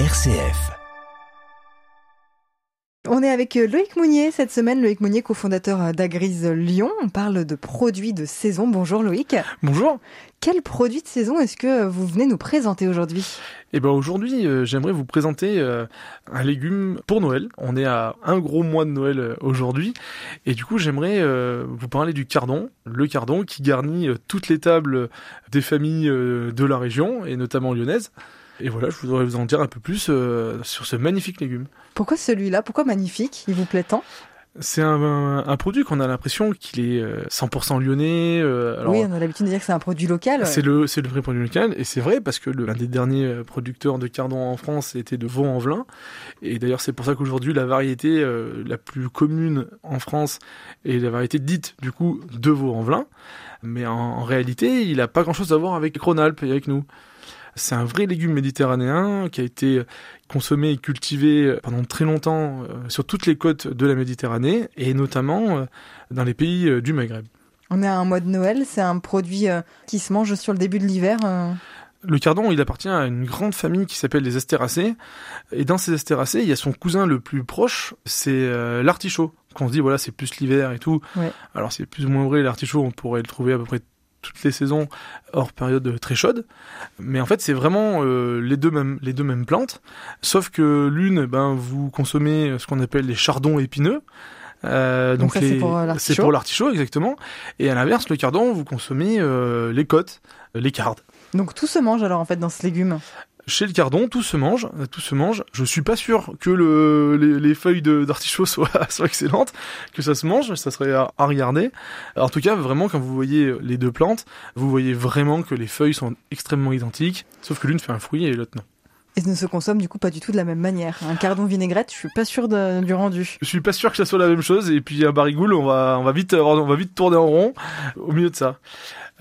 RCF. On est avec euh, Loïc Mounier cette semaine, Loïc Mounier, cofondateur euh, d'Agrise Lyon. On parle de produits de saison. Bonjour Loïc. Bonjour. Quel produit de saison est-ce que vous venez nous présenter aujourd'hui? Eh ben aujourd'hui, euh, j'aimerais vous présenter euh, un légume pour Noël. On est à un gros mois de Noël euh, aujourd'hui, et du coup, j'aimerais euh, vous parler du cardon, le cardon qui garnit euh, toutes les tables des familles euh, de la région et notamment lyonnaise. Et voilà, je voudrais vous en dire un peu plus euh, sur ce magnifique légume. Pourquoi celui-là? Pourquoi magnifique? Il vous plaît tant? C'est un, un- un produit qu'on a l'impression qu'il est euh, 100% lyonnais. euh, alors, Oui, on a l'habitude de dire que c'est un produit local. C'est le, c'est le vrai produit local, et c'est vrai parce que l'un des derniers euh, producteurs de cardon en France était de Vaux-en-Velin, et d'ailleurs c'est pour ça qu'aujourd'hui la variété euh, la plus commune en France est la variété dite du coup de Vaux-en-Velin, mais en, en réalité il a pas grand chose à voir avec Rhône-Alpes et avec nous. C'est un vrai légume méditerranéen qui a été consommé et cultivé pendant très longtemps euh, sur toutes les côtes de la Méditerranée et notamment euh, dans les pays euh, du Maghreb. On est à un mois de Noël, c'est un produit euh, qui se mange sur le début de l'hiver. euh. Le cardon, il appartient à une grande famille qui s'appelle les astéracées. Et dans ces astéracées, il y a son cousin le plus proche, c'est euh, l'artichaut. Qu'on se dit, voilà, c'est plus l'hiver et tout. Ouais. Alors c'est plus ou moins vrai, l'artichaut, on pourrait le trouver à peu près toutes les saisons, hors période très chaude. Mais en fait, c'est vraiment euh, les, deux mêmes, les deux mêmes plantes. Sauf que l'une, ben, vous consommez ce qu'on appelle les chardons épineux. Euh, Donc c'est pour, euh, c'est l'artichaut. pour l'artichaut, exactement. Et à l'inverse, le cardon, vous consommez euh, les côtes, les cardes. Donc tout se mange alors en fait dans ce légume. Chez le cardon, tout se mange, euh, tout se mange. Je suis pas sûr que le, les, les feuilles d'artichaut soient, soient excellentes, que ça se mange, ça serait à, à regarder. En tout cas, vraiment, quand vous voyez les deux plantes, vous voyez vraiment que les feuilles sont extrêmement identiques, sauf que l'une fait un fruit et l'autre non. Et ne se consomme du coup pas du tout de la même manière. Un cardon vinaigrette, je suis pas sûre de- du rendu. Je suis pas sûr que ça soit la même chose, et puis un barigoule, on va, on va vite, on va vite tourner en rond au milieu de ça.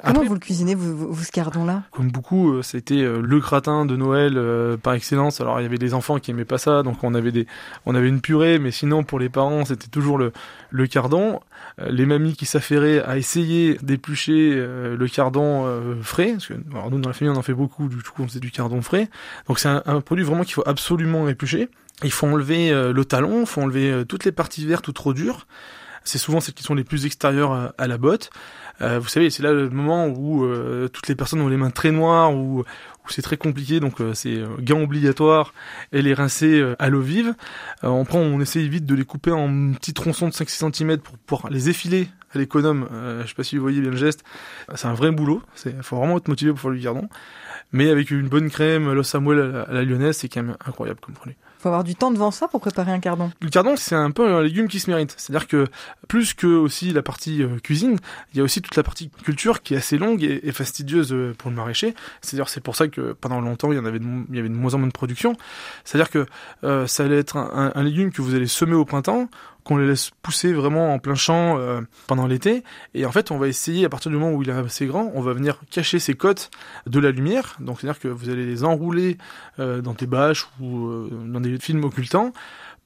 Comment Après, vous le cuisinez, vous, vous, vous, ce cardon-là comme beaucoup, euh, c'était euh, le gratin de Noël euh, par excellence. Alors il y avait des enfants qui aimaient pas ça, donc on avait des, on avait une purée, mais sinon pour les parents c'était toujours le le cardon. Euh, les mamies qui s'affairaient à essayer d'éplucher euh, le cardon euh, frais, parce que alors, nous dans la famille on en fait beaucoup, du coup on faisait du cardon frais. Donc c'est un, un produit vraiment qu'il faut absolument éplucher. Il faut enlever euh, le talon, il faut enlever toutes les parties vertes ou trop dures. C'est souvent celles qui sont les plus extérieures à, à la botte. Euh, vous savez, c'est là le moment où euh, toutes les personnes ont les mains très noires, où, où c'est très compliqué, donc euh, c'est euh, gants obligatoires et les rincer euh, à l'eau vive. On prend, on essaye vite de les couper en petits tronçons de 5-6 cm pour pouvoir les effiler à l'économe. Je sais pas si vous voyez bien le geste. C'est un vrai boulot. C'est, faut vraiment être motivé pour faire le cardon. Mais avec une bonne crème, l'os Samuel à la, lyonnaise, c'est quand même incroyable comme produit. Faut avoir du temps devant ça pour préparer un cardon. Le cardon, c'est un peu un légume qui se mérite. C'est-à-dire que plus que aussi la partie cuisine, il y a aussi toute la partie culture qui est assez longue et, fastidieuse pour le maraîcher. C'est-à-dire c'est pour ça que pendant longtemps il y en avait de, moins en moins de production. C'est-à-dire que euh, ça allait être un, légume que vous allez semer au printemps, qu'on les laisse pousser vraiment en plein champ euh, pendant l'été. Et en fait, on va essayer à partir du moment où il est assez grand, on va venir cacher ses côtes de la lumière. Donc c'est-à-dire que vous allez les enrouler euh, dans des bâches ou dans des films occultants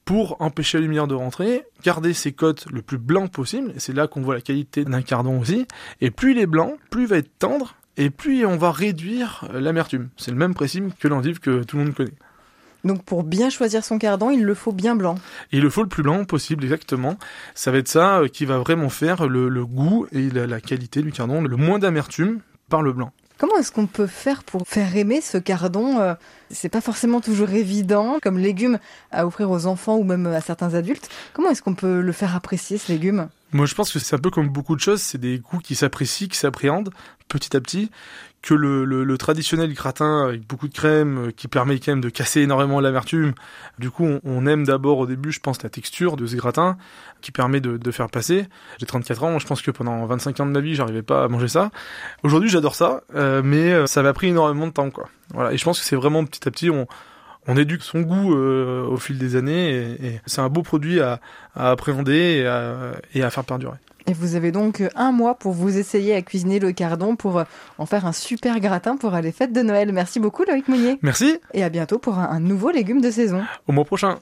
pour empêcher la lumière de rentrer, garder ses côtes le plus blanc possible, et c'est là qu'on voit la qualité d'un cardon aussi, et plus il est blanc, plus il va être tendre, et plus on va réduire l'amertume. C'est le même principe que l'endive que tout le monde connaît. Donc pour bien choisir son cardon, il le faut bien blanc. Il le faut le plus blanc possible, exactement. Ça va être ça euh, qui va vraiment faire le, le goût et la, la qualité du cardon, le moins d'amertume par le blanc. Comment est-ce qu'on peut faire pour faire aimer ce cardon euh, C'est pas forcément toujours évident comme légume à offrir aux enfants ou même à certains adultes. Comment est-ce qu'on peut le faire apprécier ce légume? Moi, je pense que c'est un peu comme beaucoup de choses, c'est des goûts qui s'apprécient, qui s'appréhendent petit à petit, que le, le, le traditionnel gratin avec beaucoup de crème, euh, qui permet quand même de casser énormément l'amertume. Du coup, on, on aime d'abord au début, je pense, la texture de ce gratin, qui permet de, de faire passer. J'ai 34 ans, je pense que pendant 25 ans de ma vie, j'arrivais pas à manger ça. Aujourd'hui, j'adore ça, euh, mais euh, ça m'a pris énormément de temps, quoi. Voilà, et je pense que c'est vraiment petit à petit, on, on éduque son goût euh, au fil des années, et, et c'est un beau produit à, à appréhender et à, et à faire perdurer. Et vous avez donc un mois pour vous essayer à cuisiner le cardon pour euh, en faire un super gratin pour les fêtes de Noël. Merci beaucoup Loïc Meunier. Merci, Et à bientôt pour un, un nouveau légume de saison. au mois prochain.